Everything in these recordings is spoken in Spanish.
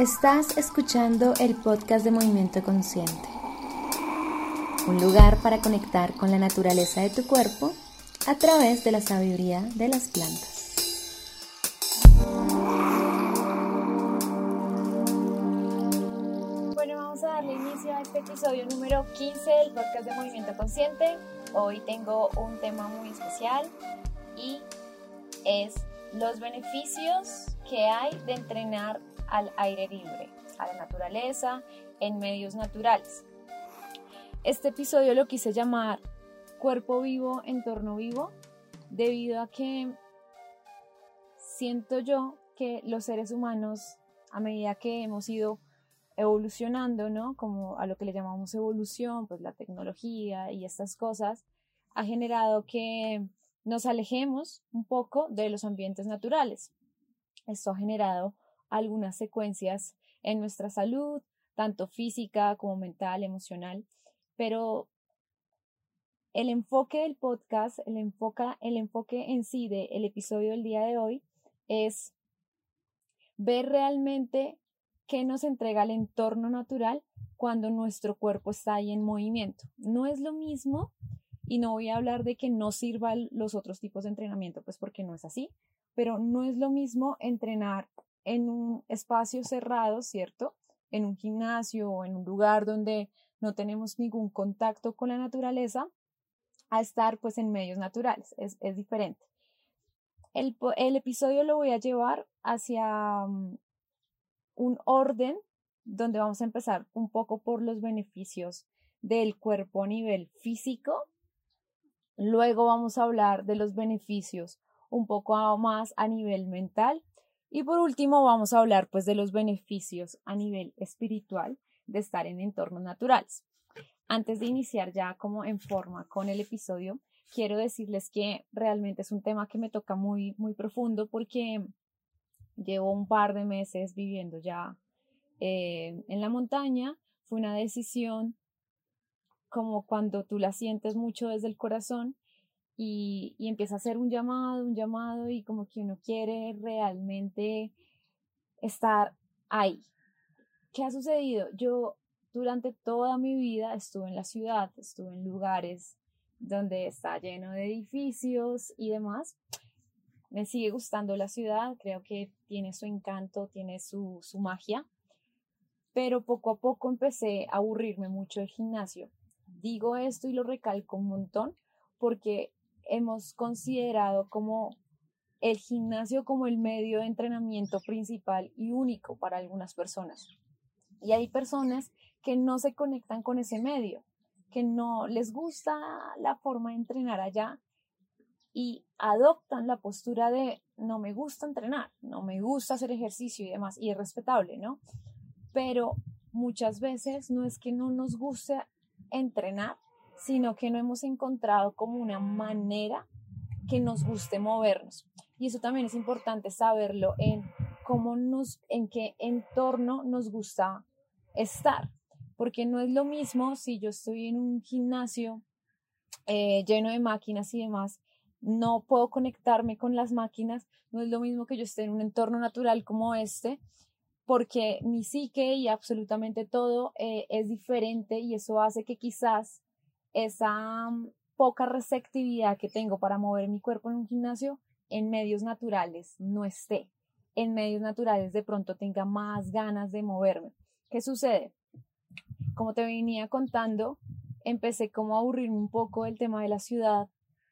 Estás escuchando el podcast de Movimiento Consciente, un lugar para conectar con la naturaleza de tu cuerpo a través de la sabiduría de las plantas. Bueno, vamos a darle inicio a este episodio número 15 del podcast de Movimiento Consciente. Hoy tengo un tema muy especial y es los beneficios que hay de entrenar al aire libre, a la naturaleza, en medios naturales. Este episodio lo quise llamar Cuerpo vivo, entorno vivo, debido a que siento yo que los seres humanos, a medida que hemos ido evolucionando, ¿no? Como a lo que le llamamos evolución, pues la tecnología y estas cosas, ha generado que nos alejemos un poco de los ambientes naturales. Esto ha generado algunas secuencias en nuestra salud, tanto física como mental, emocional, pero el enfoque del podcast, el, enfoca, el enfoque en sí del episodio del día de hoy es ver realmente qué nos entrega el entorno natural cuando nuestro cuerpo está ahí en movimiento. No es lo mismo y no voy a hablar de que no sirvan los otros tipos de entrenamiento, pues porque no es así, pero no es lo mismo entrenar en un espacio cerrado, ¿cierto? En un gimnasio o en un lugar donde no tenemos ningún contacto con la naturaleza, a estar pues en medios naturales, es, diferente. El, el, episodio lo voy a llevar hacia mm, un orden donde vamos a empezar un poco por los beneficios del cuerpo a nivel físico. Luego vamos a hablar de los beneficios un poco más a nivel mental y por último, vamos a hablar pues de los beneficios a nivel espiritual de estar en entornos naturales. Antes de iniciar ya como en forma con el episodio, quiero decirles que realmente es un tema que me toca muy, muy profundo porque llevo un par de meses viviendo ya eh, en la montaña. Fue una decisión como cuando tú la sientes mucho desde el corazón y, empieza a hacer un llamado, un llamado y como que uno quiere realmente estar ahí. ¿Qué ha sucedido? Yo durante toda mi vida estuve en la ciudad, estuve en lugares donde está lleno de edificios y demás. Me sigue gustando la ciudad, creo que tiene su encanto, tiene su, su magia, pero poco a poco empecé a aburrirme mucho del gimnasio. Digo esto y lo recalco un montón porque hemos considerado como el gimnasio como el medio de entrenamiento principal y único para algunas personas. Y hay personas que no se conectan con ese medio, que no les gusta la forma de entrenar allá y adoptan la postura de no me gusta entrenar, no me gusta hacer ejercicio y demás, y es respetable, ¿no? Pero muchas veces no es que no nos guste entrenar, sino que no hemos encontrado como una manera que nos guste movernos. Y eso también es importante saberlo en cómo nos, en qué entorno nos gusta estar, porque no es lo mismo si yo estoy en un gimnasio eh, lleno de máquinas y demás, no puedo conectarme con las máquinas, no es lo mismo que yo esté en un entorno natural como este, porque mi psique y absolutamente todo eh, es diferente y eso hace que quizás esa mm, poca receptividad que tengo para mover mi cuerpo en un gimnasio en medios naturales no esté. En medios naturales de pronto tenga más ganas de moverme. ¿Qué sucede? Como te venía contando, empecé como a aburrirme un poco del tema de la ciudad,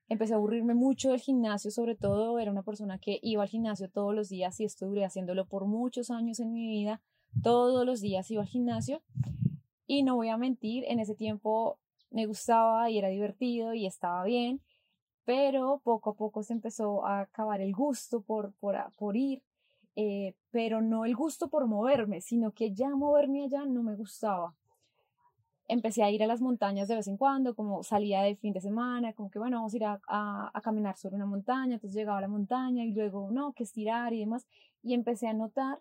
empecé a aburrirme mucho del gimnasio, sobre todo era una persona que iba al gimnasio todos los días y estuve haciéndolo por muchos años en mi vida, todos los días iba al gimnasio y no voy a mentir, en ese tiempo me gustaba y era divertido y estaba bien, pero poco a poco se empezó a acabar el gusto por, por, por ir, eh, pero no el gusto por moverme, sino que ya moverme allá no me gustaba. Empecé a ir a las montañas de vez en cuando, como salía de fin de semana, como que bueno, vamos a ir a, a caminar sobre una montaña, entonces llegaba a la montaña y luego no, que estirar y demás, y empecé a notar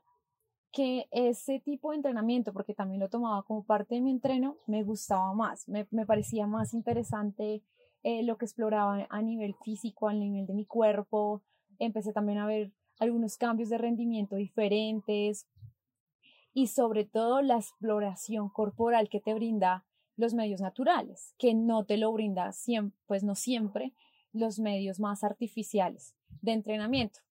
que ese tipo de entrenamiento, porque también lo tomaba como parte de mi entreno, me gustaba más, me, parecía más interesante eh, lo que exploraba a nivel físico, a nivel de mi cuerpo. Empecé también a ver algunos cambios de rendimiento diferentes y sobre todo la exploración corporal que te brinda los medios naturales, que no te lo brinda siempre, pues no siempre los medios más artificiales de entrenamiento.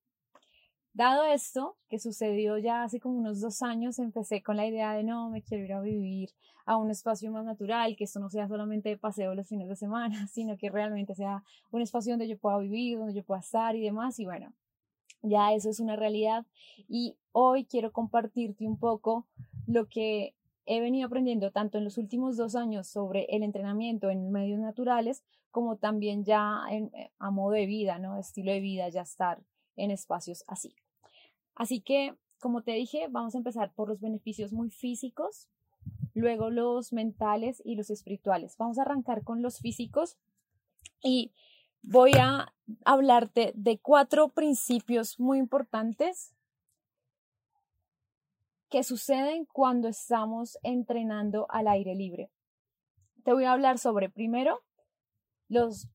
Dado esto, que sucedió ya hace como unos dos años, empecé con la idea de no, me quiero ir a vivir a un espacio más natural, que esto no sea solamente de paseo los fines de semana, sino que realmente sea un espacio donde yo pueda vivir, donde yo pueda estar y demás. Y bueno, ya eso es una realidad. Y hoy quiero compartirte un poco lo que he venido aprendiendo tanto en los últimos dos años sobre el entrenamiento en medios naturales, como también ya eh, a modo de vida, ¿no? Estilo de vida, ya estar en espacios así. Así que, como te dije, vamos a empezar por los beneficios muy físicos, luego los mentales y los espirituales. Vamos a arrancar con los físicos y voy a hablarte de cuatro principios muy importantes que suceden cuando estamos entrenando al aire libre. Te voy a hablar sobre primero los,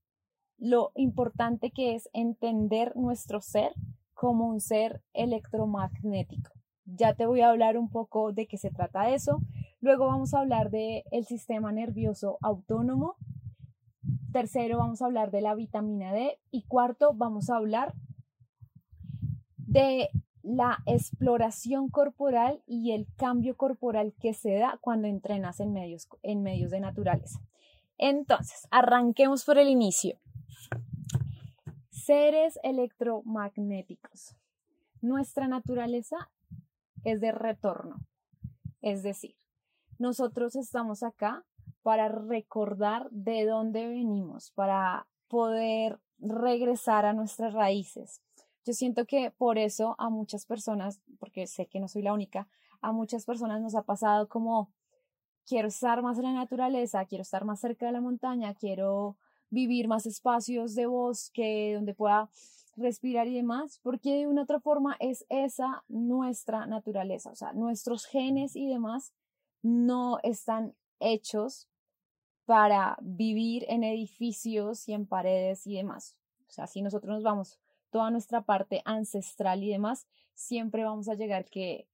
lo importante que es entender nuestro ser como un ser electromagnético. Ya te voy a hablar un poco de qué se trata eso. Luego vamos a hablar del el sistema nervioso autónomo. Tercero, vamos a hablar de la vitamina D. Y cuarto, vamos a hablar de la exploración corporal y el cambio corporal que se da cuando entrenas en medios, en medios de naturaleza. Entonces, arranquemos por el inicio. Seres electromagnéticos. Nuestra naturaleza es de retorno. Es decir, nosotros estamos acá para recordar de dónde venimos, para poder regresar a nuestras raíces, yo siento que por eso a muchas personas, porque sé que no soy la única, a muchas personas nos ha pasado como quiero estar más en la naturaleza, quiero estar más cerca de la montaña, quiero vivir más espacios de bosque donde pueda respirar y demás, porque de una otra forma es esa nuestra naturaleza, o sea, nuestros genes y demás no están hechos para vivir en edificios y en paredes y demás. O sea, si nosotros nos vamos toda nuestra parte ancestral y demás, siempre vamos a llegar que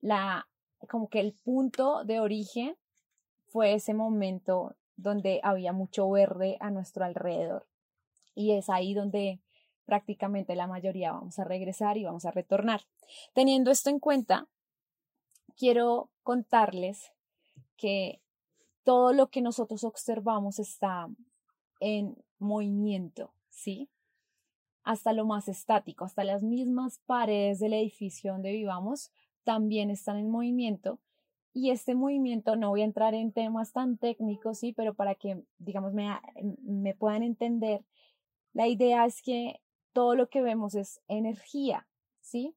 la, como que el punto de origen fue ese momento donde había mucho verde a nuestro alrededor. Y es ahí donde prácticamente la mayoría vamos a regresar y vamos a retornar. Teniendo esto en cuenta, quiero contarles que todo lo que nosotros observamos está en movimiento, ¿sí? hasta lo más estático, hasta las mismas paredes del edificio donde vivamos también están en movimiento. Y este movimiento, no voy a entrar en temas tan técnicos, sí, pero para que, digamos, me, me puedan entender, la idea es que todo lo que vemos es energía, ¿sí?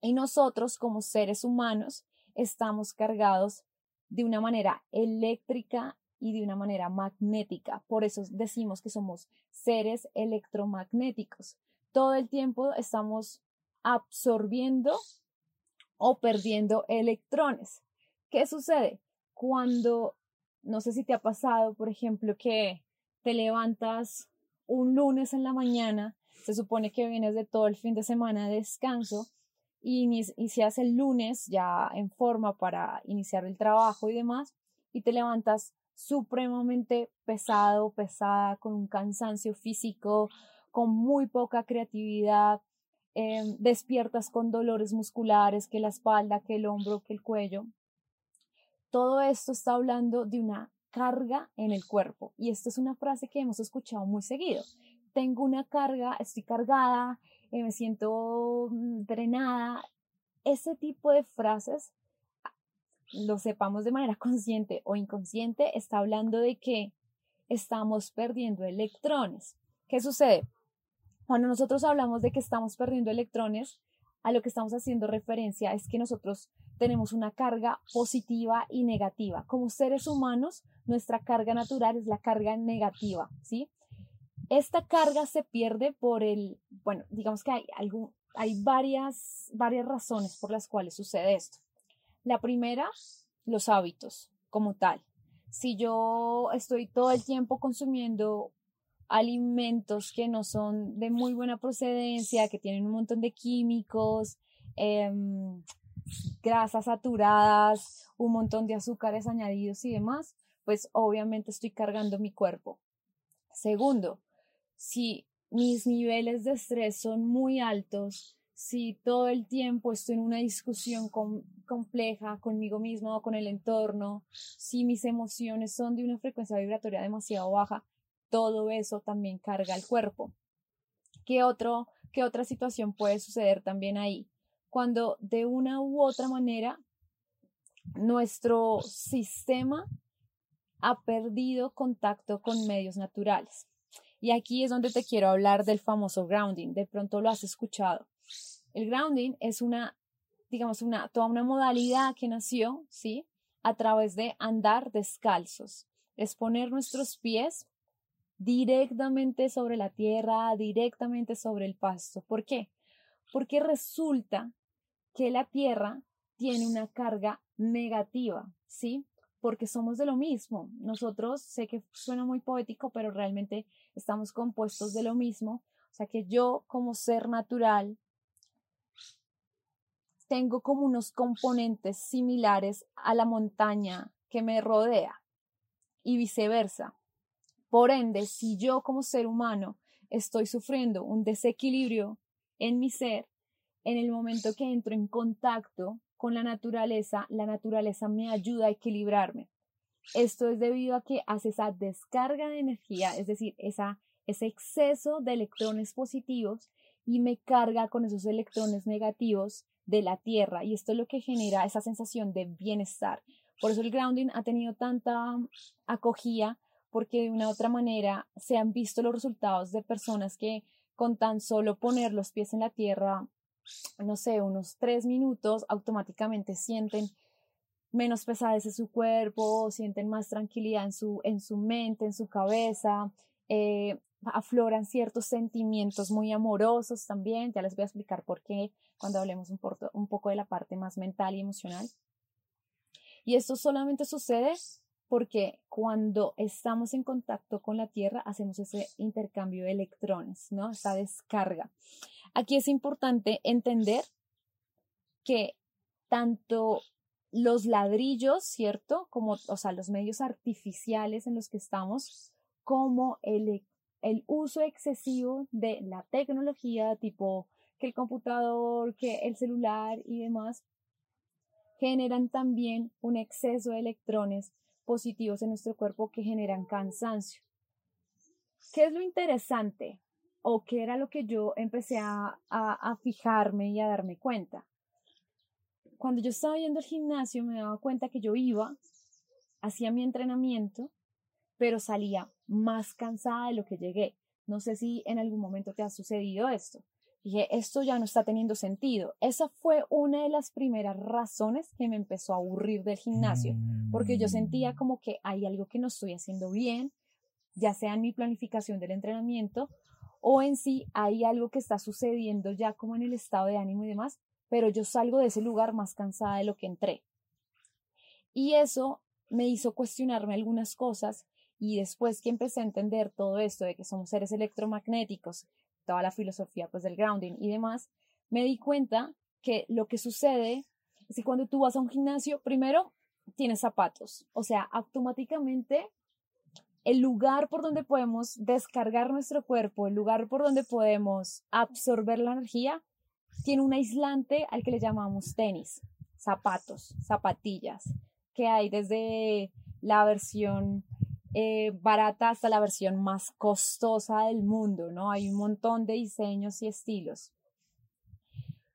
Y nosotros como seres humanos estamos cargados de una manera eléctrica y de una manera magnética. Por eso decimos que somos seres electromagnéticos. Todo el tiempo estamos absorbiendo o perdiendo electrones. ¿Qué sucede? Cuando, no sé si te ha pasado, por ejemplo, que te levantas un lunes en la mañana, se supone que vienes de todo el fin de semana de descanso y inicias el lunes ya en forma para iniciar el trabajo y demás, y te levantas supremamente pesado, pesada, con un cansancio físico, con muy poca creatividad, em, despiertas con dolores musculares, que la espalda, que el hombro, que el cuello. Todo esto está hablando de una carga en el cuerpo y esto es una frase que hemos escuchado muy seguido. Tengo una carga, estoy cargada, eh, me siento mm, drenada. Ese tipo de frases lo sepamos de manera consciente o inconsciente, está hablando de que estamos perdiendo electrones. ¿Qué sucede? Cuando nosotros hablamos de que estamos perdiendo electrones, a lo que estamos haciendo referencia es que nosotros tenemos una carga positiva y negativa. Como seres humanos, nuestra carga natural es la carga negativa, ¿sí? Esta carga se pierde por el, bueno, digamos que hay, algún, hay varias, varias razones por las cuales sucede esto. La primera, los hábitos como tal. Si yo estoy todo el tiempo consumiendo alimentos que no son de muy buena procedencia, que tienen un montón de químicos, em, grasas saturadas, un montón de azúcares añadidos y demás, pues obviamente estoy cargando mi cuerpo. Segundo, si mis niveles de estrés son muy altos, si todo el tiempo estoy en una discusión compleja conmigo mismo o con el entorno, si mis emociones son de una frecuencia vibratoria demasiado baja, todo eso también carga el cuerpo. ¿Qué, otro, ¿Qué otra situación puede suceder también ahí? Cuando de una u otra manera nuestro sistema ha perdido contacto con medios naturales. Y aquí es donde te quiero hablar del famoso grounding. De pronto lo has escuchado. El grounding es una, digamos, una, toda una modalidad que nació, ¿sí? A través de andar descalzos. Es poner nuestros pies directamente sobre la tierra, directamente sobre el pasto. ¿Por qué? Porque resulta que la tierra tiene una carga negativa, ¿sí? Porque somos de lo mismo. Nosotros, sé que suena muy poético, pero realmente estamos compuestos de lo mismo. O sea que yo como ser natural tengo como unos componentes similares a la montaña que me rodea y viceversa. Por ende, si yo como ser humano estoy sufriendo un desequilibrio en mi ser, en el momento que entro en contacto con la naturaleza, la naturaleza me ayuda a equilibrarme. Esto es debido a que hace esa descarga de energía, es decir, esa, ese exceso de electrones positivos y me carga con esos electrones negativos de la Tierra. Y esto es lo que genera esa sensación de bienestar. Por eso el grounding ha tenido tanta acogida, porque de una u otra manera se han visto los resultados de personas que con tan solo poner los pies en la tierra no sé, unos tres minutos, automáticamente sienten menos pesadez en su cuerpo, sienten más tranquilidad en su, en su mente, en su cabeza, eh, afloran ciertos sentimientos muy amorosos también. Ya les voy a explicar por qué cuando hablemos un, un poco de la parte más mental y emocional. Y esto solamente sucede porque cuando estamos en contacto con la Tierra hacemos ese intercambio de electrones, ¿no? Esa descarga. Aquí es importante entender que tanto los ladrillos, ¿cierto? Como, o sea, los medios artificiales en los que estamos, como el, el uso excesivo de la tecnología, tipo que el computador, que el celular y demás, generan también un exceso de electrones positivos en nuestro cuerpo que generan cansancio. ¿Qué es lo interesante? O qué era lo que yo empecé a, a, fijarme y a darme cuenta. Cuando yo estaba yendo al gimnasio me daba cuenta que yo iba, hacía mi entrenamiento, pero salía más cansada de lo que llegué. No sé si en algún momento te ha sucedido esto. Dije, esto ya no está teniendo sentido. Esa fue una de las primeras razones que me empezó a aburrir del gimnasio, porque yo sentía como que hay algo que no estoy haciendo bien, ya sea en mi planificación del entrenamiento o en sí hay algo que está sucediendo ya como en el estado de ánimo y demás, pero yo salgo de ese lugar más cansada de lo que entré. Y eso me hizo cuestionarme algunas cosas y después que empecé a entender todo esto de que somos seres electromagnéticos, toda la filosofía pues del grounding y demás, me di cuenta que lo que sucede es que cuando tú vas a un gimnasio, primero tienes zapatos, o sea, automáticamente el lugar por donde podemos descargar nuestro cuerpo, el lugar por donde podemos absorber la energía, tiene un aislante al que le llamamos tenis, zapatos, zapatillas, que hay desde la versión eh, barata hasta la versión más costosa del mundo, ¿no? Hay un montón de diseños y estilos.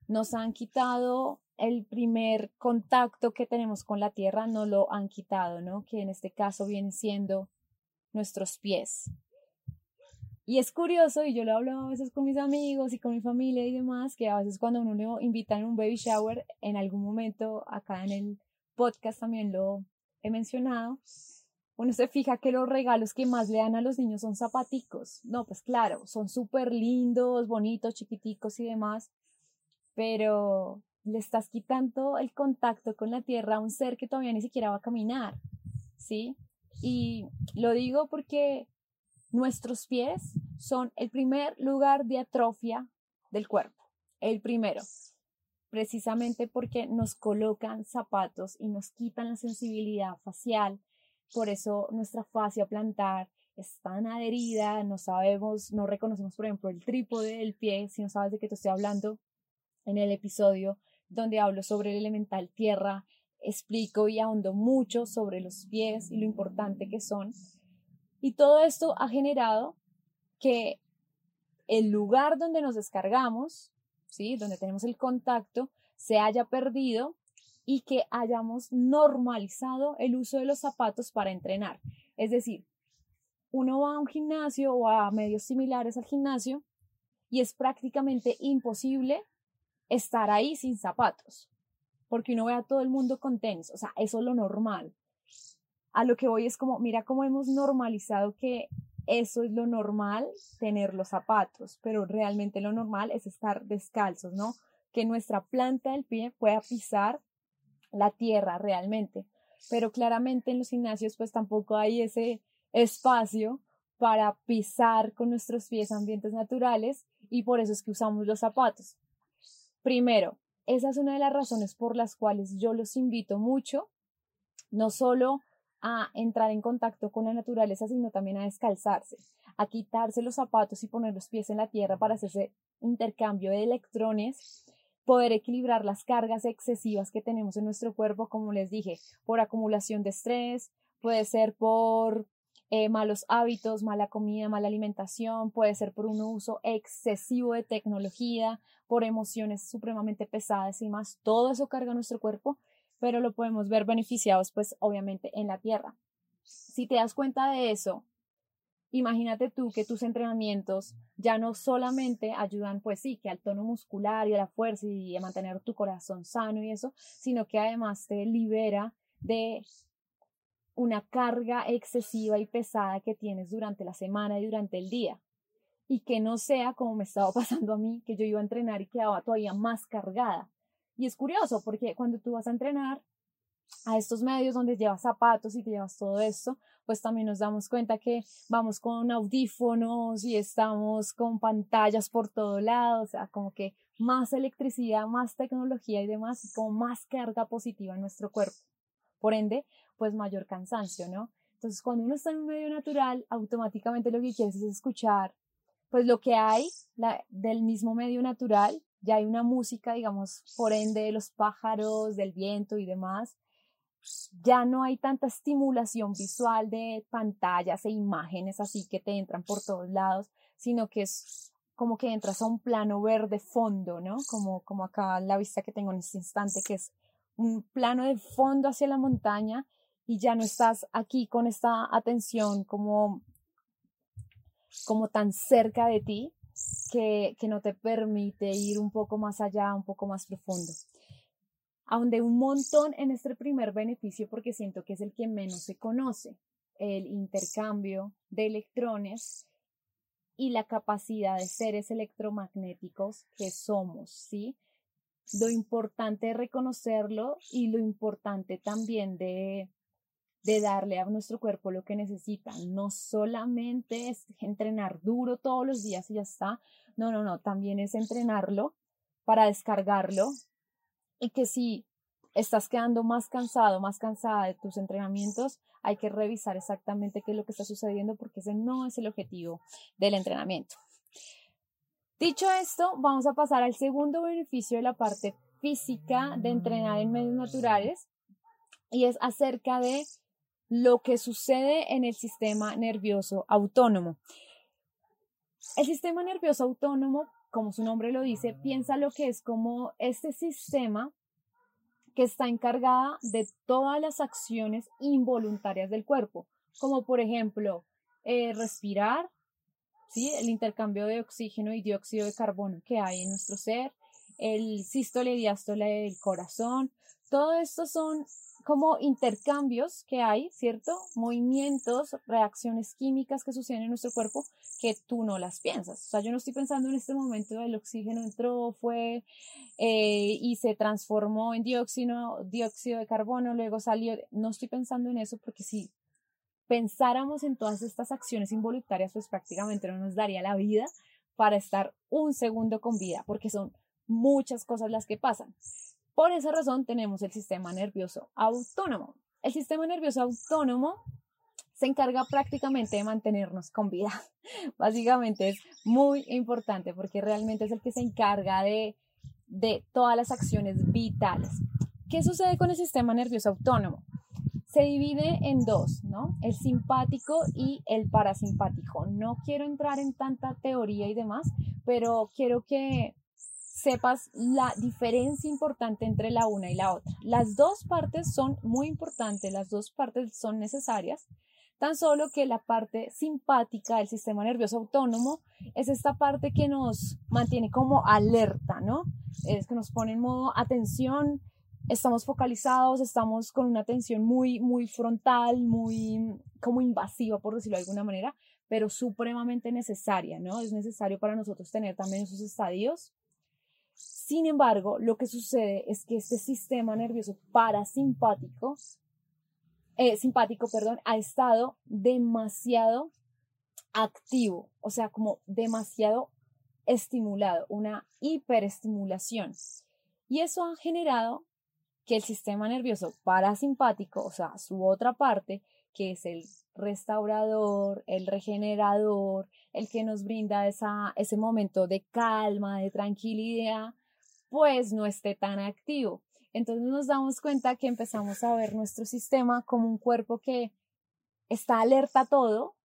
Nos han quitado el primer contacto que tenemos con la tierra, no lo han quitado, ¿no? Que en este caso viene siendo nuestros pies. Y es curioso, y yo lo hablo a veces con mis amigos y con mi familia y demás, que a veces cuando uno le invitan a un baby shower, en algún momento acá en el podcast también lo he mencionado, uno se fija que los regalos que más le dan a los niños son zapaticos. No, pues claro, son súper lindos, bonitos, chiquiticos y demás, pero le estás quitando el contacto con la tierra a un ser que todavía ni siquiera va a caminar, ¿sí? Y lo digo porque nuestros pies son el primer lugar de atrofia del cuerpo, el primero. precisamente porque nos colocan zapatos y nos quitan la sensibilidad facial. Por eso nuestra fascia plantar es tan adherida, no sabemos, no reconocemos, por ejemplo, el trípode del pie, si no sabes de qué te estoy hablando, en el episodio donde hablo sobre el elemental tierra, explico y ahondo mucho sobre los pies y lo importante que son. Y todo esto ha generado que el lugar donde nos descargamos, ¿sí? donde tenemos el contacto, se haya perdido y que hayamos normalizado el uso de los zapatos para entrenar. Es decir, uno va a un gimnasio o a medios similares al gimnasio y es prácticamente imposible estar ahí sin zapatos, porque uno ve a todo el mundo con tenis, o sea, eso es lo normal. A lo que voy es como, mira cómo hemos normalizado que eso es lo normal, tener los zapatos, pero realmente lo normal es estar descalzos, ¿no? Que nuestra planta del pie pueda pisar la tierra realmente. Pero claramente en los gimnasios pues tampoco hay ese espacio para pisar con nuestros pies ambientes naturales y por eso es que usamos los zapatos. Primero, esa es una de las razones por las cuales yo los invito mucho, no solo a entrar en contacto con la naturaleza, sino también a descalzarse, a quitarse los zapatos y poner los pies en la tierra para hacer ese intercambio de electrones, poder equilibrar las cargas excesivas que tenemos en nuestro cuerpo, como les dije, por acumulación de estrés, puede ser por eh, malos hábitos, mala comida, mala alimentación, puede ser por un uso excesivo de tecnología, por emociones supremamente pesadas y más. Todo eso carga nuestro cuerpo, pero lo podemos ver beneficiados, pues obviamente en la tierra. Si te das cuenta de eso, imagínate tú que tus entrenamientos ya no solamente ayudan, pues sí, que al tono muscular y a la fuerza y a mantener tu corazón sano y eso, sino que además te libera de una carga excesiva y pesada que tienes durante la semana y durante el día. Y que no sea como me estaba pasando a mí, que yo iba a entrenar y quedaba todavía más cargada. Y es curioso porque cuando tú vas a entrenar a estos medios donde llevas zapatos y te llevas todo esto, pues también nos damos cuenta que vamos con audífonos y estamos con pantallas por todo lado, o sea, como que más electricidad, más tecnología y demás, y como más carga positiva en nuestro cuerpo. Por ende, pues mayor cansancio, ¿no? Entonces, cuando uno está en un medio natural, automáticamente lo que quieres es escuchar, pues lo que hay del mismo medio natural, ya hay una música, digamos, por ende, de los pájaros, del viento y demás, ya no hay tanta estimulación visual de pantallas e imágenes así que te entran por todos lados, sino que es como que entras a un plano verde fondo, ¿no? Como, como acá la vista que tengo en este instante, que es un plano de fondo hacia la montaña y ya no estás aquí con esta atención como, como tan cerca de ti que, que no te permite ir un poco más allá, un poco más profundo. Aunde un montón en este primer beneficio porque siento que es el que menos se conoce, el intercambio de electrones y la capacidad de seres electromagnéticos que somos, ¿sí? Lo importante de reconocerlo y lo importante también de, de darle a nuestro cuerpo lo que necesita. No solamente es entrenar duro todos los días y ya está. No, no, no, también es entrenarlo para descargarlo y que si estás quedando más cansado, más cansada de tus entrenamientos, hay que revisar exactamente qué es lo que está sucediendo porque ese no es el objetivo del entrenamiento. Dicho esto, vamos a pasar al segundo beneficio de la parte física de entrenar en medios naturales y es acerca de lo que sucede en el sistema nervioso autónomo. El sistema nervioso autónomo, como su nombre lo dice, piensa lo que es como este sistema que está encargada de todas las acciones involuntarias del cuerpo, como por ejemplo eh, respirar, ¿sí? el intercambio de oxígeno y dióxido de carbono que hay en nuestro ser, el sístole y diástole del corazón, todo esto son como intercambios que hay, ¿cierto? Movimientos, reacciones químicas que suceden en nuestro cuerpo que tú no las piensas. O sea, yo no estoy pensando en este momento el oxígeno entró, fue eh, y se transformó en dióxido, dióxido de carbono, luego salió. No estoy pensando en eso porque si pensáramos en todas estas acciones involuntarias, pues prácticamente no nos daría la vida para estar un segundo con vida, porque son muchas cosas las que pasan. Por esa razón tenemos el sistema nervioso autónomo. El sistema nervioso autónomo se encarga prácticamente de mantenernos con vida. Básicamente es muy importante porque realmente es el que se encarga de, de todas las acciones vitales. ¿Qué sucede con el sistema nervioso autónomo? Se divide en dos, ¿no? El simpático y el parasimpático. No quiero entrar en tanta teoría y demás, pero quiero que sepas la diferencia importante entre la una y la otra. Las dos partes son muy importantes, las dos partes son necesarias, tan solo que la parte simpática del sistema nervioso autónomo es esta parte que nos mantiene como alerta, ¿no? Es que nos pone en modo atención, estamos focalizados, estamos con una atención muy, muy frontal, muy como invasiva, por decirlo de alguna manera, pero supremamente necesaria, ¿no? Es necesario para nosotros tener también esos estadios. Sin embargo, lo que sucede es que este sistema nervioso parasimpático eh, simpático, perdón, ha estado demasiado activo, o sea, como demasiado estimulado, una hiperestimulación. Y eso ha generado que el sistema nervioso parasimpático, o sea, su otra parte, que es el restaurador, el regenerador, el que nos brinda ese momento de calma, de tranquilidad, pues no esté tan activo. Entonces nos damos cuenta que empezamos a ver nuestro sistema como un cuerpo que está alerta a todo,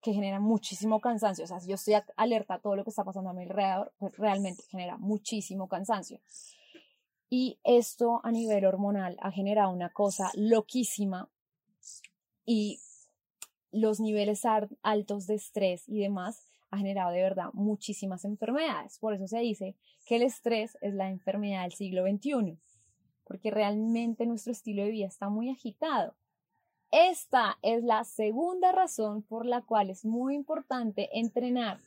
que genera muchísimo cansancio. O sea, si yo estoy alerta a todo lo que está pasando a mi alrededor, pues realmente genera muchísimo cansancio. Y esto a nivel hormonal ha generado una cosa loquísima y los niveles altos de estrés y demás ha generado de verdad muchísimas enfermedades. Por eso se dice que el estrés es la enfermedad del siglo XXI porque realmente nuestro estilo de vida está muy agitado. Esta es la segunda razón por la cual es muy importante entrenar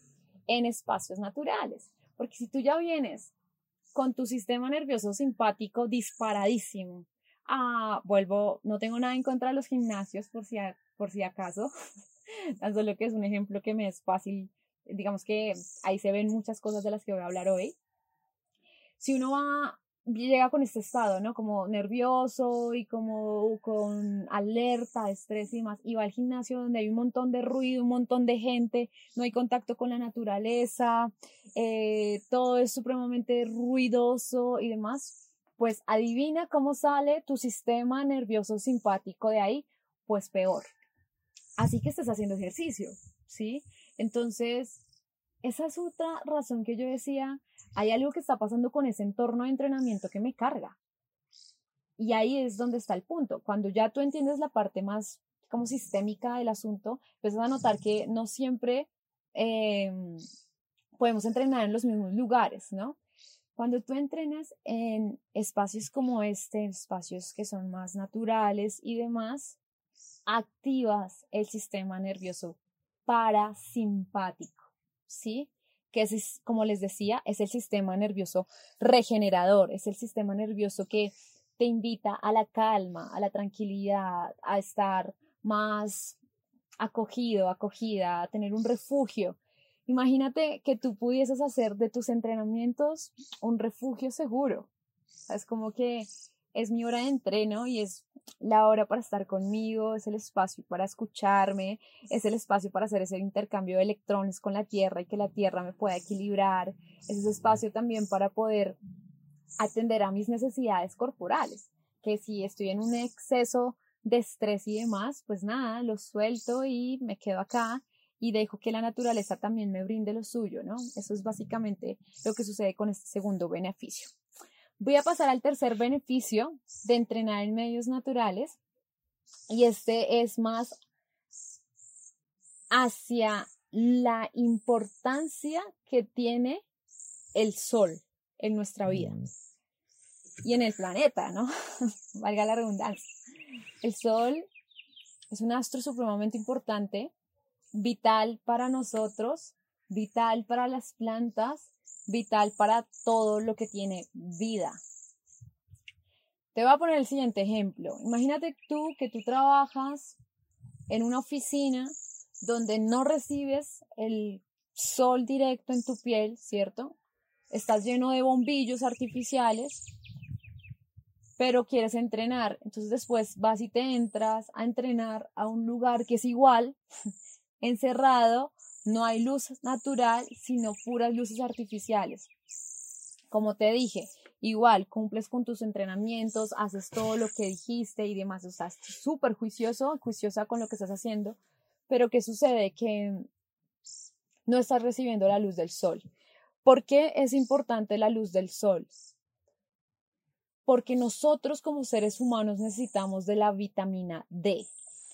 en espacios naturales, porque si tú ya vienes con tu sistema nervioso simpático disparadísimo, ah, vuelvo, no tengo nada en contra de los gimnasios por si, por si acaso, tan solo que es un ejemplo que me es fácil, digamos que ahí se ven muchas cosas de las que voy a hablar hoy. Si uno va llega con este estado, ¿no? Como nervioso y como con alerta, estrés y demás. Y va al gimnasio donde hay un montón de ruido, un montón de gente, no hay contacto con la naturaleza, eh, todo es supremamente ruidoso y demás. Pues adivina cómo sale tu sistema nervioso simpático de ahí, pues peor. Así que estás haciendo ejercicio, ¿sí? Entonces, esa es otra razón que yo decía, hay algo que está pasando con ese entorno de entrenamiento que me carga. Y ahí es donde está el punto. Cuando ya tú entiendes la parte más como sistémica del asunto, empiezas a notar que no siempre em, podemos entrenar en los mismos lugares, ¿no? Cuando tú entrenas en espacios como este, espacios que son más naturales y demás, activas el sistema nervioso parasimpático, ¿sí? Que es, como les decía, es el sistema nervioso regenerador, es el sistema nervioso que te invita a la calma, a la tranquilidad, a estar más acogido, acogida, a tener un refugio. Imagínate que tú pudieses hacer de tus entrenamientos un refugio seguro. Es como que es mi hora de entreno y es la hora para estar conmigo, es el espacio para escucharme, es el espacio para hacer ese intercambio de electrones con la Tierra y que la Tierra me pueda equilibrar, es ese espacio también para poder atender a mis necesidades corporales, que si estoy en un exceso de estrés y demás, pues nada, lo suelto y me quedo acá y dejo que la naturaleza también me brinde lo suyo, ¿no? Eso es básicamente lo que sucede con este segundo beneficio. Voy a pasar al tercer beneficio de entrenar en medios naturales y este es más hacia la importancia que tiene el sol en nuestra vida y en el planeta, ¿no? Valga la redundancia. El sol es un astro supremamente importante, vital para nosotros, vital para las plantas, vital para todo lo que tiene vida. Te voy a poner el siguiente ejemplo. Imagínate tú que tú trabajas en una oficina donde no recibes el sol directo en tu piel, ¿cierto? estás lleno de bombillos artificiales, pero quieres entrenar. Entonces después vas y te entras a entrenar a un lugar que es igual, encerrado, no hay luz natural, sino puras luces artificiales. Como te dije, igual cumples con tus entrenamientos, haces todo lo que dijiste y demás, o sea, estás súper juicioso, juiciosa con lo que estás haciendo, pero ¿qué sucede? Que no estás recibiendo la luz del sol. ¿Por qué es importante la luz del sol? Porque nosotros como seres humanos necesitamos de la vitamina D.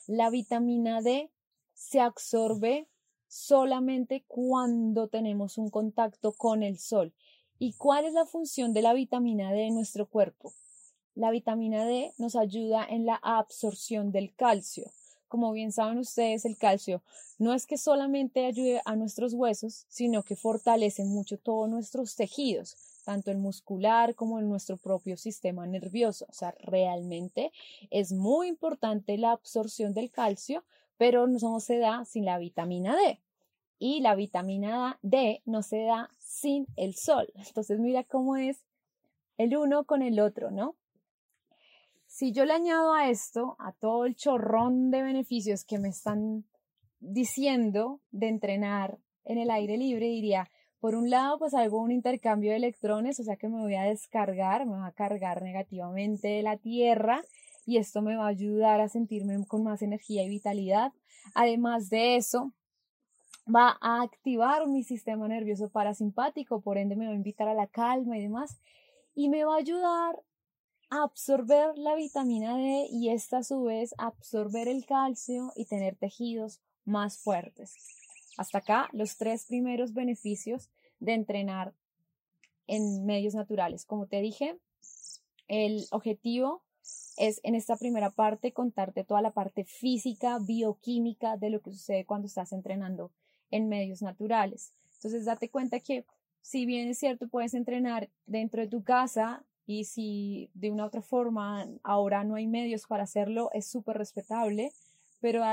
La vitamina D se absorbe solamente cuando tenemos un contacto con el sol. ¿Y cuál es la función de la vitamina D en nuestro cuerpo? La vitamina D nos ayuda en la absorción del calcio como bien saben ustedes, el calcio no es que solamente ayude a nuestros huesos, sino que fortalece mucho todos nuestros tejidos, tanto el muscular como en nuestro propio sistema nervioso. O sea, realmente es muy importante la absorción del calcio, pero no se da sin la vitamina D. Y la vitamina D no se da sin el sol. Entonces, mira cómo es el uno con el otro, ¿no? Si yo le añado a esto, a todo el chorrón de beneficios que me están diciendo de entrenar en el aire libre, diría, por un lado, pues un intercambio de electrones, o sea que me voy a descargar, me va a cargar negativamente de la Tierra y esto me va a ayudar a sentirme con más energía y vitalidad. Además de eso, va a activar mi sistema nervioso parasimpático, por ende me va a invitar a la calma y demás, y me va a ayudar absorber la vitamina D y esta a su vez absorber el calcio y tener tejidos más fuertes. Hasta acá los tres primeros beneficios de entrenar en medios naturales. Como te dije, el objetivo es en esta primera parte contarte toda la parte física, bioquímica de lo que sucede cuando estás entrenando en medios naturales. Entonces, date cuenta que si bien es cierto, puedes entrenar dentro de tu casa y si de una u otra forma ahora no hay medios para hacerlo, es súper respetable, pero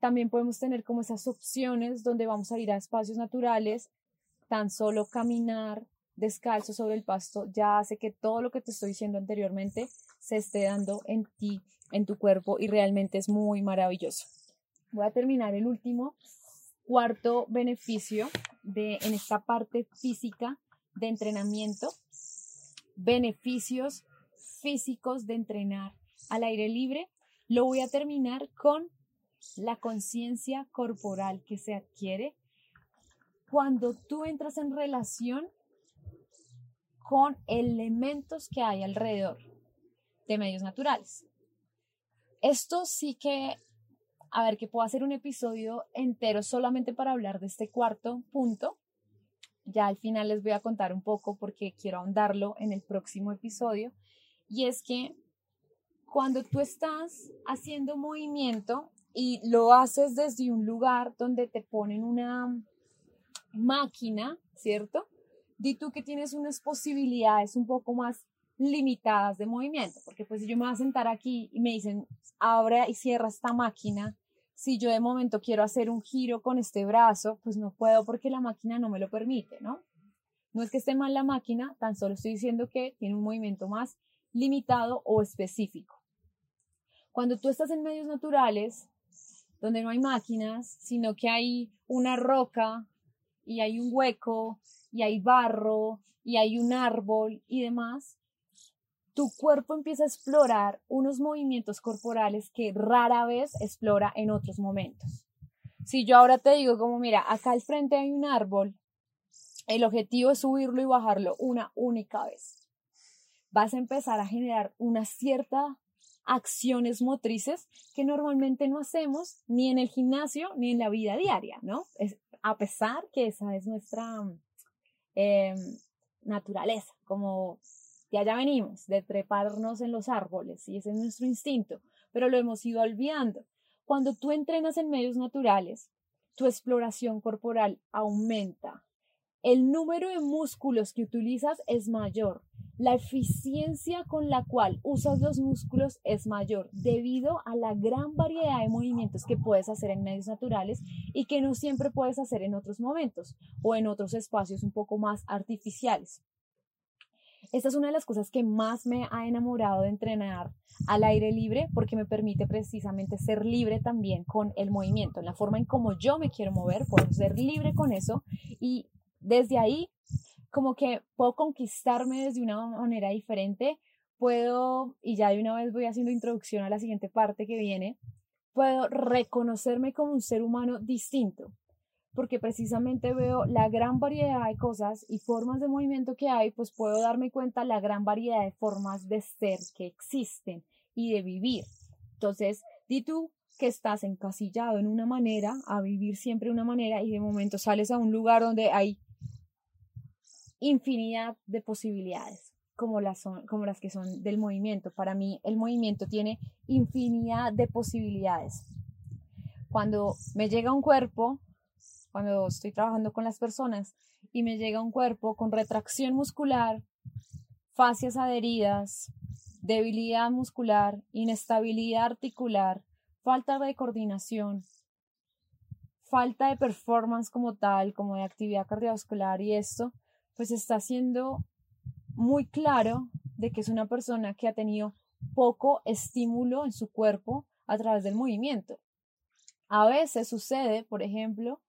también podemos tener como esas opciones donde vamos a ir a espacios naturales, tan solo caminar descalzo sobre el pasto ya hace que todo lo que te estoy diciendo anteriormente se esté dando en ti, en tu cuerpo y realmente es muy maravilloso. Voy a terminar el último cuarto beneficio de en esta parte física de entrenamiento beneficios físicos de entrenar al aire libre, lo voy a terminar con la conciencia corporal que se adquiere cuando tú entras en relación con elementos que hay alrededor de medios naturales. Esto sí que, a ver, que puedo hacer un episodio entero solamente para hablar de este cuarto punto, ya al final les voy a contar un poco porque quiero ahondarlo en el próximo episodio. Y es que cuando tú estás haciendo movimiento y lo haces desde un lugar donde te ponen una máquina, ¿cierto? Di tú que tienes unas posibilidades un poco más limitadas de movimiento, porque pues yo me voy a sentar aquí y me dicen, abre y cierra esta máquina, si yo de momento quiero hacer un giro con este brazo, pues no puedo porque la máquina no me lo permite, ¿no? No es que esté mal la máquina, tan solo estoy diciendo que tiene un movimiento más limitado o específico. Cuando tú estás en medios naturales, donde no hay máquinas, sino que hay una roca y hay un hueco y hay barro y hay un árbol y demás, tu cuerpo empieza a explorar unos movimientos corporales que rara vez explora en otros momentos. Si yo ahora te digo como, mira, acá al frente hay un árbol, el objetivo es subirlo y bajarlo una única vez. Vas a empezar a generar una cierta acciones motrices que normalmente no hacemos ni en el gimnasio ni en la vida diaria, ¿no? A pesar que esa es nuestra em, naturaleza, como ya ya venimos de treparnos en los árboles y ese es nuestro instinto, pero lo hemos ido olvidando. Cuando tú entrenas en medios naturales, tu exploración corporal aumenta. el número de músculos que utilizas es mayor. La eficiencia con la cual usas los músculos es mayor debido a la gran variedad de movimientos que puedes hacer en medios naturales y que no siempre puedes hacer en otros momentos o en otros espacios un poco más artificiales. Esta es una de las cosas que más me ha enamorado de entrenar al aire libre porque me permite precisamente ser libre también con el movimiento, en la forma en como yo me quiero mover, puedo ser libre con eso. Y desde ahí como que puedo conquistarme desde una manera diferente, puedo, y ya de una vez voy haciendo introducción a la siguiente parte que viene, puedo reconocerme como un ser humano distinto, porque precisamente veo la gran variedad de cosas y formas de movimiento que hay, pues puedo darme cuenta la gran variedad de formas de ser que existen y de vivir. Entonces, di tú que estás encasillado en una manera, a vivir siempre una manera y de momento sales a un lugar donde hay infinidad de posibilidades, como las, son, como las que son del movimiento. Para mí, el movimiento tiene infinidad de posibilidades. Cuando me llega un cuerpo, cuando estoy trabajando con las personas y me llega un cuerpo con retracción muscular, fascias adheridas, debilidad muscular, inestabilidad articular, falta de coordinación, falta de performance como tal, como de actividad cardiovascular y esto, pues está siendo muy claro de que es una persona que ha tenido poco estímulo en su cuerpo a través del movimiento. A veces sucede, por ejemplo,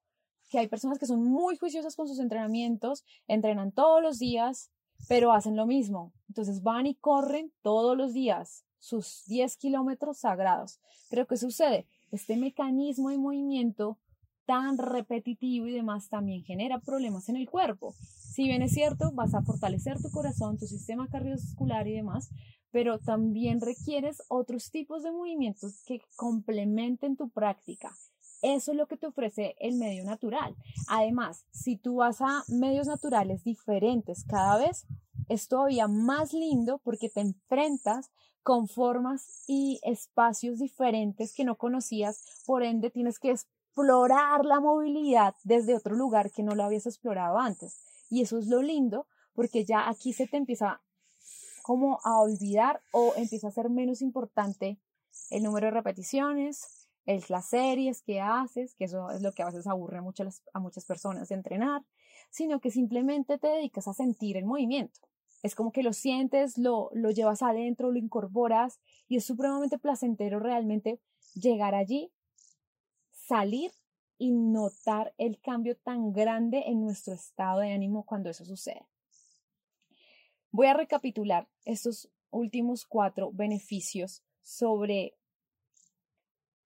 que hay personas que son muy juiciosas con sus entrenamientos, entrenan todos los días, pero hacen lo mismo. Entonces van y corren todos los días sus 10 kilómetros sagrados. Pero ¿qué sucede? Este mecanismo de movimiento tan repetitivo y demás también genera problemas en el cuerpo. Si bien es cierto, vas a fortalecer tu corazón, tu sistema cardiovascular y demás, pero también requieres otros tipos de movimientos que complementen tu práctica. Eso es lo que te ofrece el medio natural. Además, si tú vas a medios naturales diferentes cada vez, es todavía más lindo porque te enfrentas con formas y espacios diferentes que no conocías, por ende tienes que explorar la movilidad desde otro lugar que no lo habías explorado antes. Y eso es lo lindo, porque ya aquí se te empieza como a olvidar o empieza a ser menos importante el número de repeticiones, el, las series que haces, que eso es lo que a veces aburre a muchas, a muchas personas de entrenar, sino que simplemente te dedicas a sentir el movimiento. Es como que lo sientes, lo, lo llevas adentro, lo incorporas y es supremamente placentero realmente llegar allí, salir y notar el cambio tan grande en nuestro estado de ánimo cuando eso sucede. Voy a recapitular estos últimos cuatro beneficios sobre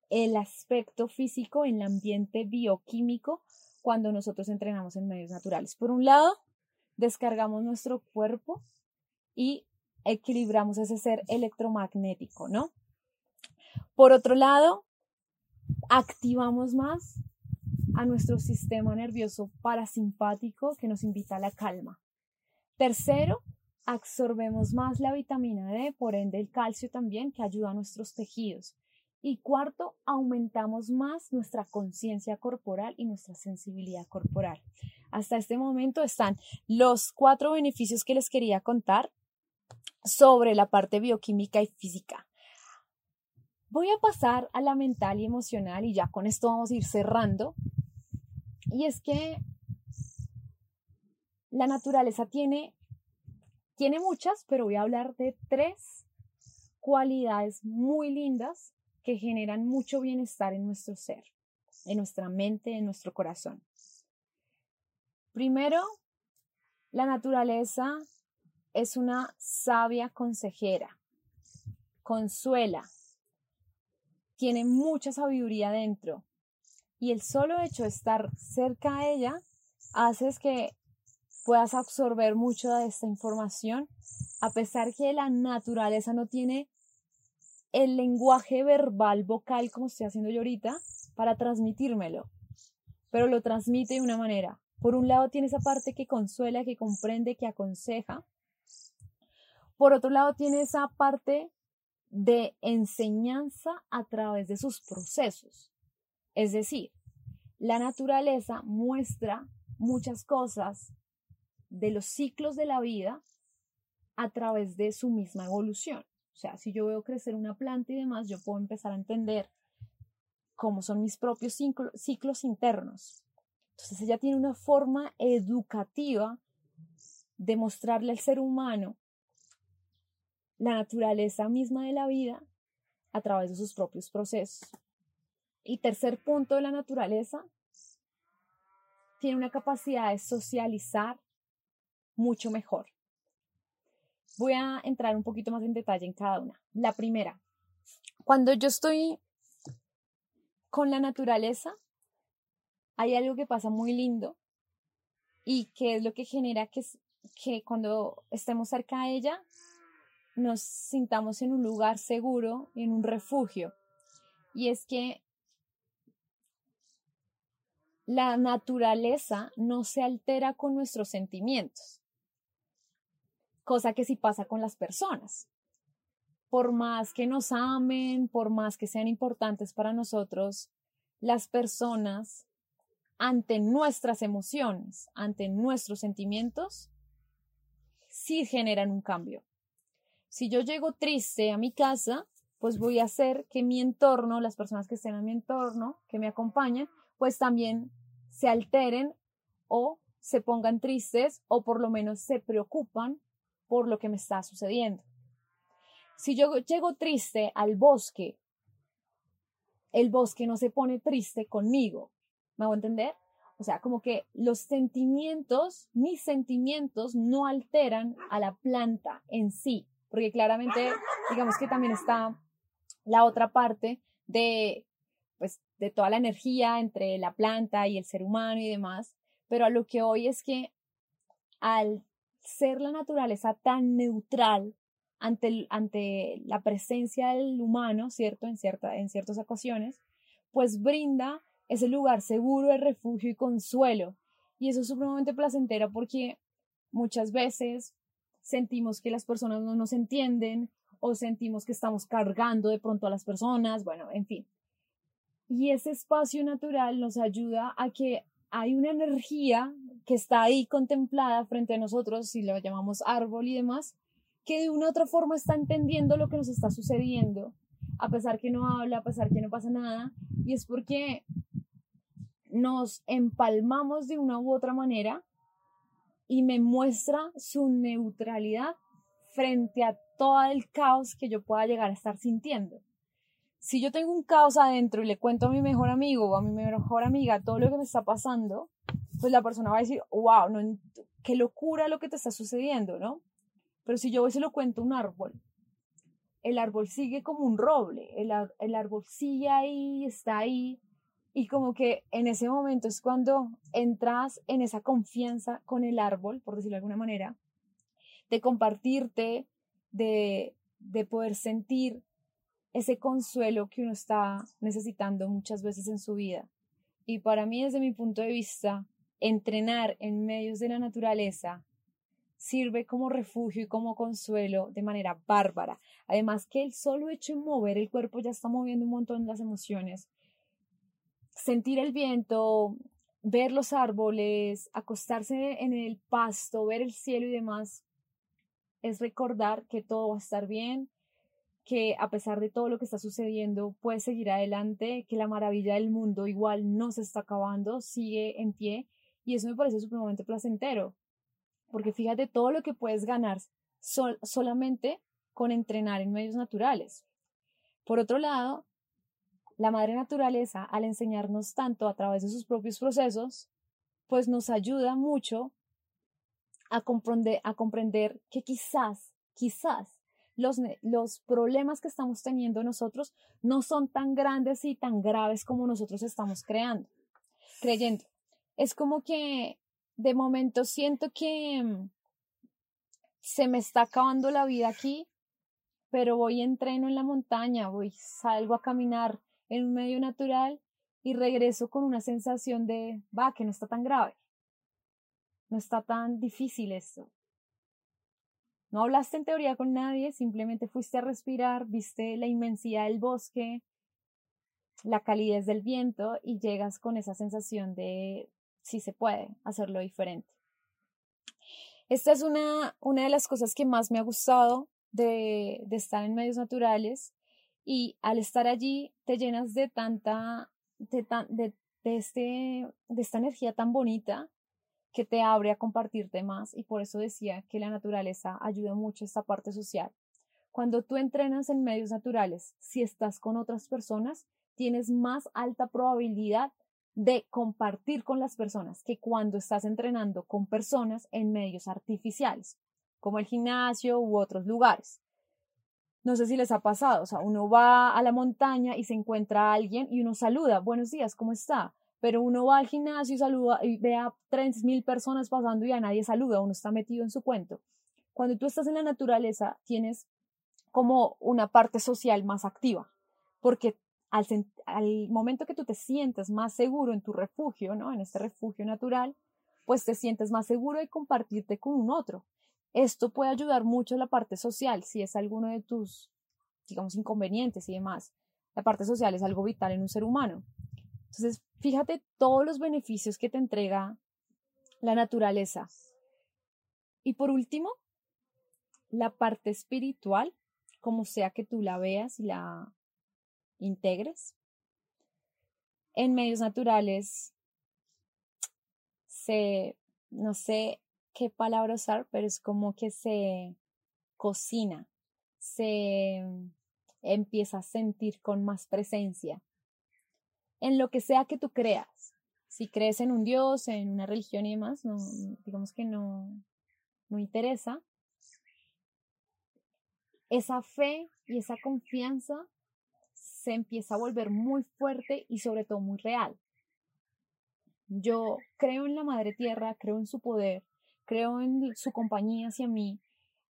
el aspecto físico en el ambiente bioquímico cuando nosotros entrenamos en medios naturales. Por un lado, descargamos nuestro cuerpo y equilibramos ese ser electromagnético, ¿no? Por otro lado, activamos más a nuestro sistema nervioso parasimpático que nos invita a la calma. Tercero, absorbemos más la vitamina D, por ende el calcio también, que ayuda a nuestros tejidos. Y cuarto, aumentamos más nuestra conciencia corporal y nuestra sensibilidad corporal. Hasta este momento están los cuatro beneficios que les quería contar sobre la parte bioquímica y física. Voy a pasar a la mental y emocional y ya con esto vamos a ir cerrando y es que la naturaleza tiene, tiene muchas, pero voy a hablar de tres cualidades muy lindas que generan mucho bienestar en nuestro ser, en nuestra mente, en nuestro corazón. Primero, la naturaleza es una sabia consejera, consuela, tiene mucha sabiduría dentro, y el solo hecho de estar cerca a ella hace que puedas absorber mucho de esta información, a pesar que la naturaleza no tiene el lenguaje verbal vocal como estoy haciendo yo ahorita para transmitírmelo, pero lo transmite de una manera. Por un lado tiene esa parte que consuela, que comprende, que aconseja. Por otro lado tiene esa parte de enseñanza a través de sus procesos. Es decir, la naturaleza muestra muchas cosas de los ciclos de la vida a través de su misma evolución. O sea, si yo veo crecer una planta y demás, yo puedo empezar a entender cómo son mis propios ciclos internos. Entonces ella tiene una forma educativa de mostrarle al ser humano la naturaleza misma de la vida a través de sus propios procesos. Y tercer punto de la naturaleza, tiene una capacidad de socializar mucho mejor. Voy a entrar un poquito más en detalle en cada una. La primera, cuando yo estoy con la naturaleza, hay algo que pasa muy lindo y que es lo que genera que, que cuando estemos cerca de ella nos sintamos en un lugar seguro, en un refugio. Y es que la naturaleza no se altera con nuestros sentimientos, cosa que sí pasa con las personas. Por más que nos amen, por más que sean importantes para nosotros, las personas, ante nuestras emociones, ante nuestros sentimientos, sí generan un cambio. Si yo llego triste a mi casa, pues voy a hacer que mi entorno, las personas que estén en mi entorno, que me acompañen, pues también se alteren o se pongan tristes o por lo menos se preocupan por lo que me está sucediendo. Si yo llego triste al bosque, el bosque no se pone triste conmigo. ¿Me hago entender? O sea, como que los sentimientos, mis sentimientos no alteran a la planta en sí, porque claramente, digamos que también está la otra parte de pues, de toda la energía entre la planta y el ser humano y demás, pero a lo que hoy es que al ser la naturaleza tan neutral ante, ante la presencia del humano, ¿cierto? En, cierta, en ciertas ocasiones, pues brinda ese lugar seguro de refugio y consuelo. Y eso es supremamente placentero porque muchas veces sentimos que las personas no nos entienden o sentimos que estamos cargando de pronto a las personas, bueno, en fin. Y ese espacio natural nos ayuda a que hay una energía que está ahí contemplada frente a nosotros, si lo llamamos árbol y demás, que de una u otra forma está entendiendo lo que nos está sucediendo, a pesar que no habla, a pesar que no pasa nada, y es porque nos empalmamos de una u otra manera y me muestra su neutralidad frente a todo el caos que yo pueda llegar a estar sintiendo. Si yo tengo un caos adentro y le cuento a mi mejor amigo o a mi mejor amiga todo lo que me está pasando, pues la persona va a decir, wow, no, qué locura lo que te está sucediendo, ¿no? Pero si yo voy y se lo cuento a un árbol, el árbol sigue como un roble, el, el árbol sigue ahí, está ahí, y como que en ese momento es cuando entras en esa confianza con el árbol, por decirlo de alguna manera, de compartirte, de, de poder sentir ese consuelo que uno está necesitando muchas veces en su vida. Y para mí, desde mi punto de vista, entrenar en medios de la naturaleza sirve como refugio y como consuelo de manera bárbara. Además que el solo hecho de mover el cuerpo ya está moviendo un montón las emociones. Sentir el viento, ver los árboles, acostarse en el pasto, ver el cielo y demás, es recordar que todo va a estar bien, que a pesar de todo lo que está sucediendo, puede seguir adelante, que la maravilla del mundo igual no se está acabando, sigue en pie, y eso me parece supremamente placentero, porque fíjate todo lo que puedes ganar solamente con entrenar en medios naturales. Por otro lado, la madre naturaleza, al enseñarnos tanto a través de sus propios procesos, pues nos ayuda mucho a comprender, a comprender que quizás, quizás los, problemas que estamos teniendo nosotros no son tan grandes y tan graves como nosotros estamos creando, creyendo. Es como que de momento siento que mm, se me está acabando la vida aquí, pero voy entreno en la montaña, voy, salgo a caminar en un medio natural y regreso con una sensación de, va, que no está tan grave, no está tan difícil esto. No hablaste en teoría con nadie, simplemente fuiste a respirar, viste la inmensidad del bosque, la calidez del viento y llegas con esa sensación de si se puede hacerlo diferente. Esta es una, una de las cosas que más me ha gustado de, de estar en medios naturales y al estar allí te llenas de tanta, de, de, de, este, de esta energía tan bonita que te abre a compartirte más y por eso decía que la naturaleza ayuda mucho esta parte social. Cuando tú entrenas en medios naturales, si estás con otras personas, tienes más alta probabilidad de compartir con las personas que cuando estás entrenando con personas en medios artificiales, como el gimnasio u otros lugares. No sé si les ha pasado, o sea, uno va a la montaña y se encuentra a alguien y uno saluda, buenos días, ¿cómo está? Pero uno va al gimnasio y saluda y ve a 3.000 personas pasando y a nadie saluda, uno está metido en su cuento. Cuando tú estás en la naturaleza, tienes como una parte social más activa, porque al, momento que tú te sientes más seguro en tu refugio, ¿no? En este refugio natural, pues te sientes más seguro de compartirte con un otro. Esto puede ayudar mucho la parte social, si es alguno de tus, digamos, inconvenientes y demás. La parte social es algo vital en un ser humano. Entonces, fíjate todos los beneficios que te entrega la naturaleza. Y por último, la parte espiritual, como sea que tú la veas y la integres. En medios naturales se, no sé qué palabra usar, pero es como que se cocina, se empieza a sentir con más presencia en lo que sea que tú creas. Si crees en un Dios, en una religión y demás, digamos que no, no interesa. Esa fe y esa confianza se empieza a volver muy fuerte y sobre todo muy real. Yo creo en la Madre Tierra, creo en su poder, creo en su compañía hacia mí,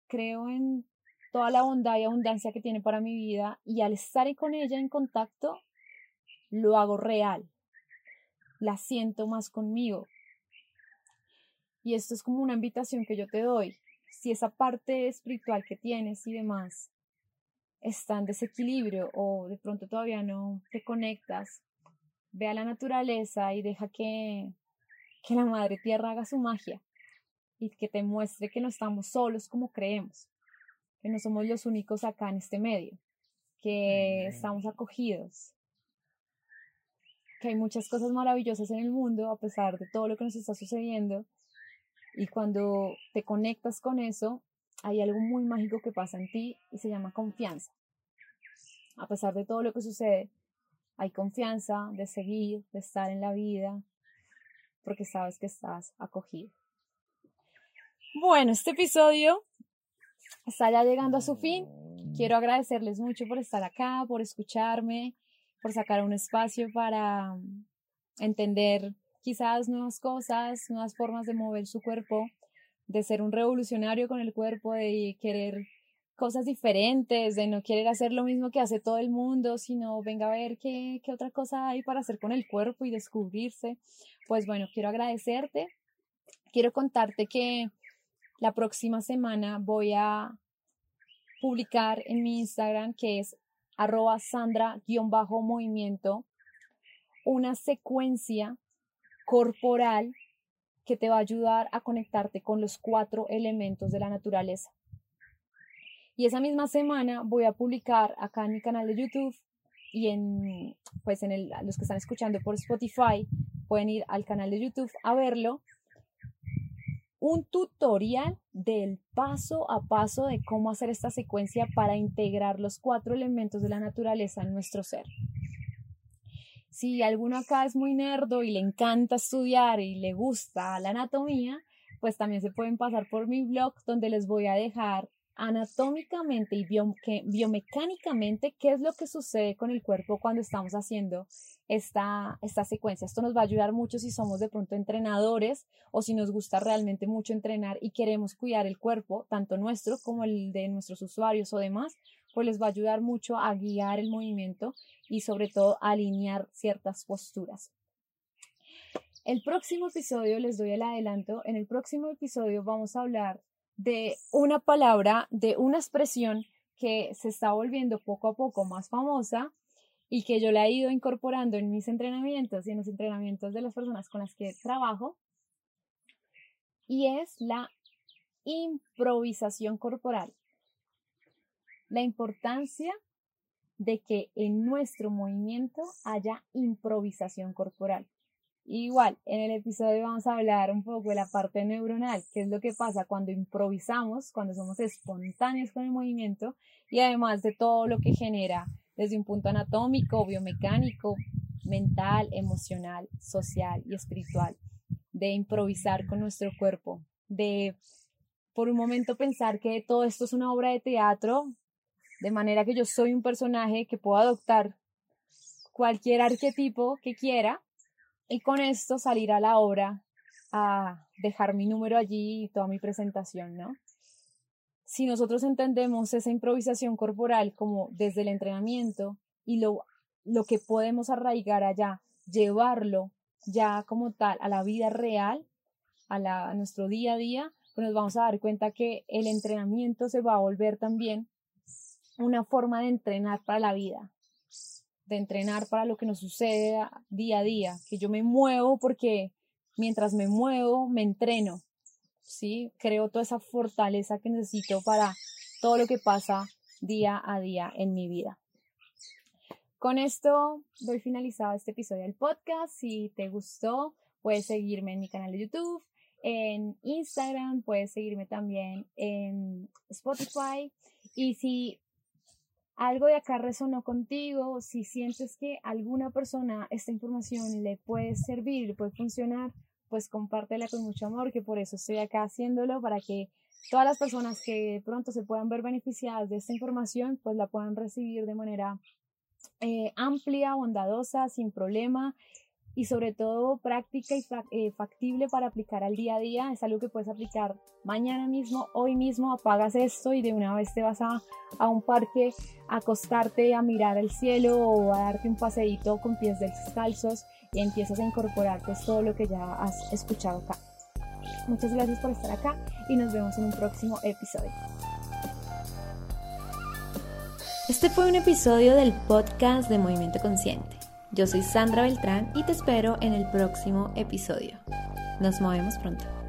creo en toda la bondad y abundancia que tiene para mi vida y al estar con ella en contacto, lo hago real, la siento más conmigo. Y esto es como una invitación que yo te doy. Si esa parte espiritual que tienes y demás está en desequilibrio o de pronto todavía no te conectas, ve a la naturaleza y deja que, que la Madre Tierra haga su magia y que te muestre que no estamos solos como creemos, que no somos los únicos acá en este medio, que estamos acogidos, que hay muchas cosas maravillosas en el mundo a pesar de todo lo que nos está sucediendo. Y cuando te conectas con eso, hay algo muy mágico que pasa en ti y se llama confianza. A pesar de todo lo que sucede, hay confianza de seguir, de estar en la vida, porque sabes que estás acogido. Bueno, este episodio está ya llegando a su fin. Quiero agradecerles mucho por estar acá, por escucharme, por sacar un espacio para mm, entender quizás nuevas cosas, nuevas formas de mover su cuerpo, de ser un revolucionario con el cuerpo, de querer cosas diferentes, de no querer hacer lo mismo que hace todo el mundo, sino venga a ver qué, qué otra cosa hay para hacer con el cuerpo y descubrirse. Pues bueno, quiero agradecerte. Quiero contarte que la próxima semana voy a publicar en mi Instagram, que es arroba Sandra-movimiento, una secuencia corporal que te va a ayudar a conectarte con los cuatro elementos de la naturaleza. Y esa misma semana voy a publicar acá en mi canal de YouTube y en, pues en el, los que están escuchando por Spotify pueden ir al canal de YouTube a verlo un tutorial del paso a paso de cómo hacer esta secuencia para integrar los cuatro elementos de la naturaleza en nuestro ser. Si alguno acá es muy nerdo y le encanta estudiar y le gusta la anatomía, pues también se pueden pasar por mi blog donde les voy a dejar anatómicamente y biomecánicamente qué es lo que sucede con el cuerpo cuando estamos haciendo esta, esta secuencia. Esto nos va a ayudar mucho si somos de pronto entrenadores o si nos gusta realmente mucho entrenar y queremos cuidar el cuerpo, tanto nuestro como el de nuestros usuarios o demás, pues les va a ayudar mucho a guiar el movimiento y sobre todo a alinear ciertas posturas. El próximo episodio, les doy el adelanto, en el próximo episodio vamos a hablar de una palabra, de una expresión que se está volviendo poco a poco más famosa y que yo la he ido incorporando en mis entrenamientos y en los entrenamientos de las personas con las que trabajo, y es la improvisación corporal. La importancia de que en nuestro movimiento haya improvisación corporal. Igual, en el episodio vamos a hablar un poco de la parte neuronal, que es lo que pasa cuando improvisamos, cuando somos espontáneos con el movimiento y además de todo lo que genera desde un punto anatómico, biomecánico, mental, emocional, social y espiritual, de improvisar con nuestro cuerpo, de por un momento pensar que todo esto es una obra de teatro, de manera que yo soy un personaje que puedo adoptar cualquier arquetipo que quiera y con esto salir a la obra a dejar mi número allí y toda mi presentación, ¿no? Si nosotros entendemos esa improvisación corporal como desde el entrenamiento y lo, lo que podemos arraigar allá, llevarlo ya como tal a la vida real, a, a nuestro día a día, pues nos vamos a dar cuenta que el entrenamiento se va a volver también una forma de entrenar para la vida, de entrenar para lo que nos sucede día a día, que yo me muevo porque mientras me muevo me entreno, ¿sí? Creo toda esa fortaleza que necesito para todo lo que pasa día a día en mi vida. Con esto doy finalizado este episodio del podcast. Si te gustó, puedes seguirme en mi canal de YouTube, en Instagram, puedes seguirme también en Spotify. Y si algo de acá resonó contigo, si sientes que alguna persona esta información le puede servir, puede funcionar, pues compártela con mucho amor, que por eso estoy acá haciéndolo, para que todas las personas que pronto se puedan ver beneficiadas de esta información, pues la puedan recibir de manera eh, amplia, bondadosa, sin problema y sobre todo práctica y eh, factible para aplicar al día a día. Es algo que puedes aplicar mañana mismo, hoy mismo, apagas esto y de una vez te vas a, a un parque a acostarte, a mirar el cielo o a darte un paseíto con pies descalzos y empiezas a incorporar pues todo lo que ya has escuchado acá. Muchas gracias por estar acá y nos vemos en un próximo episodio. Este fue un episodio del podcast de Movimiento Consciente. Yo soy Sandra Beltrán y te espero en el próximo episodio. Nos movemos pronto.